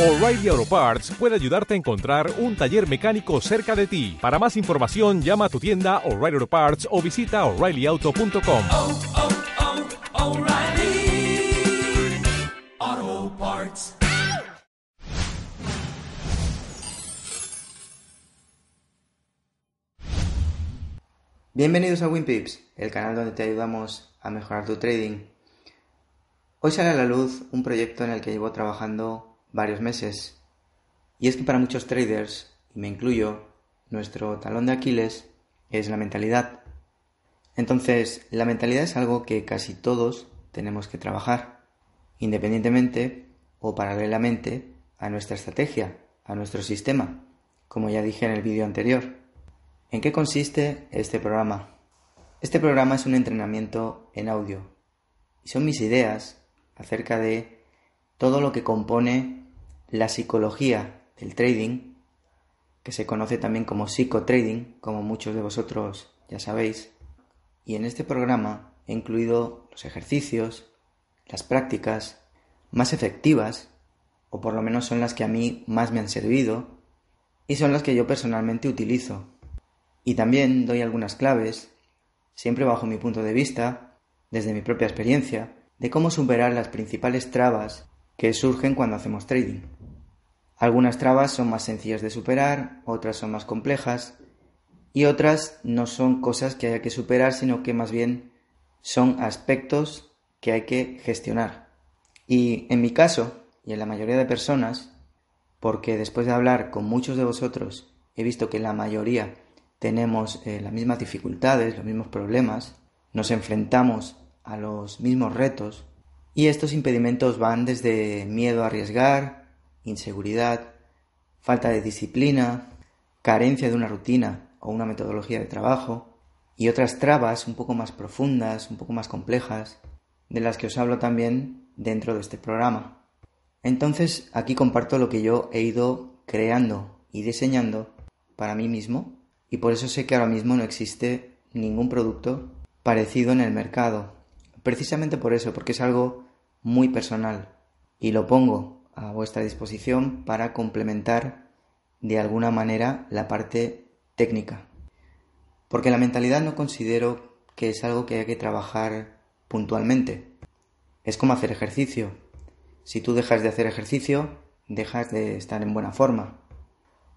O'Reilly Auto Parts puede ayudarte a encontrar un taller mecánico cerca de ti. Para más información, llama a tu tienda O'Reilly Auto Parts o visita oreillyauto.com. oh, oh, Parts. Bienvenidos a WinPips, el canal donde te ayudamos a mejorar tu trading. Hoy sale a la luz un proyecto en el que llevo trabajando varios meses. Y es que para muchos traders, y me incluyo, nuestro talón de Aquiles es la mentalidad. Entonces, la mentalidad es algo que casi todos tenemos que trabajar, independientemente o paralelamente a nuestra estrategia, a nuestro sistema, como ya dije en el vídeo anterior. ¿En qué consiste este programa? Este programa es un entrenamiento en audio y son mis ideas acerca de todo lo que compone la psicología del trading, que se conoce también como psicotrading, como muchos de vosotros ya sabéis. Y en este programa he incluido los ejercicios, las prácticas más efectivas, o por lo menos son las que a mí más me han servido, y son las que yo personalmente utilizo. Y también doy algunas claves, siempre bajo mi punto de vista, desde mi propia experiencia, de cómo superar las principales trabas que surgen cuando hacemos trading. Algunas trabas son más sencillas de superar, otras son más complejas y otras no son cosas que haya que superar, sino que más bien son aspectos que hay que gestionar. Y en mi caso, y en la mayoría de personas, porque después de hablar con muchos de vosotros he visto que la mayoría tenemos eh, las mismas dificultades, los mismos problemas, nos enfrentamos a los mismos retos y estos impedimentos van desde miedo a arriesgar, inseguridad, falta de disciplina, carencia de una rutina o una metodología de trabajo y otras trabas un poco más profundas, un poco más complejas, de las que os hablo también dentro de este programa. Entonces aquí comparto lo que yo he ido creando y diseñando para mí mismo y por eso sé que ahora mismo no existe ningún producto parecido en el mercado. Precisamente por eso, porque es algo muy personal y lo pongo a vuestra disposición para complementar de alguna manera la parte técnica. Porque la mentalidad no considero que es algo que haya que trabajar puntualmente. Es como hacer ejercicio. Si tú dejas de hacer ejercicio, dejas de estar en buena forma.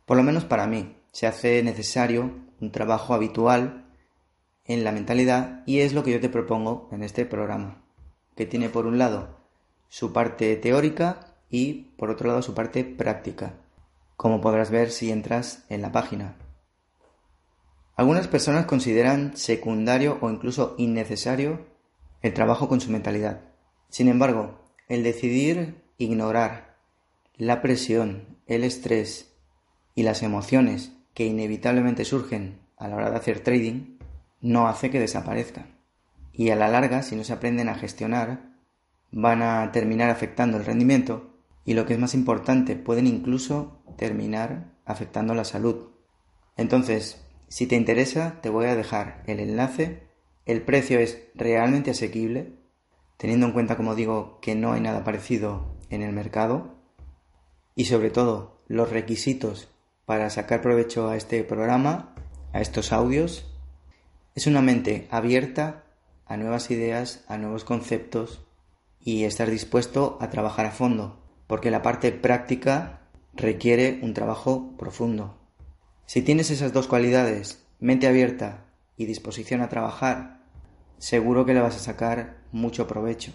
Por lo menos para mí, se hace necesario un trabajo habitual en la mentalidad y es lo que yo te propongo en este programa, que tiene por un lado su parte teórica y por otro lado su parte práctica, como podrás ver si entras en la página. Algunas personas consideran secundario o incluso innecesario el trabajo con su mentalidad. Sin embargo, el decidir ignorar la presión, el estrés y las emociones que inevitablemente surgen a la hora de hacer trading no hace que desaparezcan. Y a la larga, si no se aprenden a gestionar, van a terminar afectando el rendimiento y lo que es más importante, pueden incluso terminar afectando la salud. Entonces, si te interesa, te voy a dejar el enlace. El precio es realmente asequible, teniendo en cuenta, como digo, que no hay nada parecido en el mercado. Y sobre todo, los requisitos para sacar provecho a este programa, a estos audios, es una mente abierta a nuevas ideas, a nuevos conceptos y estar dispuesto a trabajar a fondo, porque la parte práctica requiere un trabajo profundo. Si tienes esas dos cualidades, mente abierta y disposición a trabajar, seguro que le vas a sacar mucho provecho.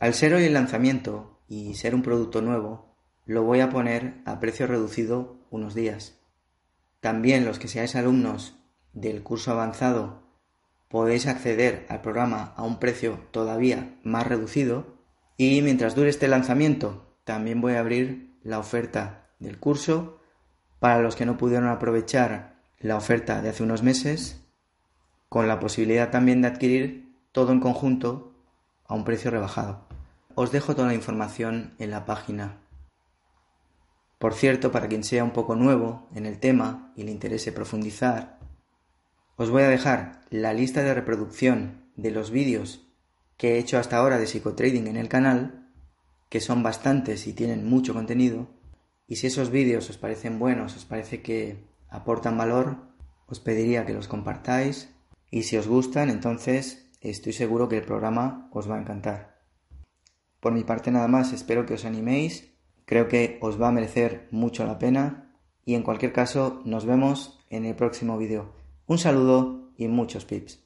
Al ser hoy el lanzamiento y ser un producto nuevo, lo voy a poner a precio reducido unos días. También los que seáis alumnos del curso avanzado podéis acceder al programa a un precio todavía más reducido y mientras dure este lanzamiento también voy a abrir la oferta del curso para los que no pudieron aprovechar la oferta de hace unos meses con la posibilidad también de adquirir todo en conjunto a un precio rebajado. Os dejo toda la información en la página por cierto, para quien sea un poco nuevo en el tema y le interese profundizar, os voy a dejar la lista de reproducción de los vídeos que he hecho hasta ahora de psicotrading en el canal, que son bastantes y tienen mucho contenido. Y si esos vídeos os parecen buenos, os parece que aportan valor, os pediría que los compartáis. Y si os gustan, entonces estoy seguro que el programa os va a encantar. Por mi parte nada más, espero que os animéis, creo que os va a merecer mucho la pena y en cualquier caso nos vemos en el próximo vídeo. Un saludo y muchos pips.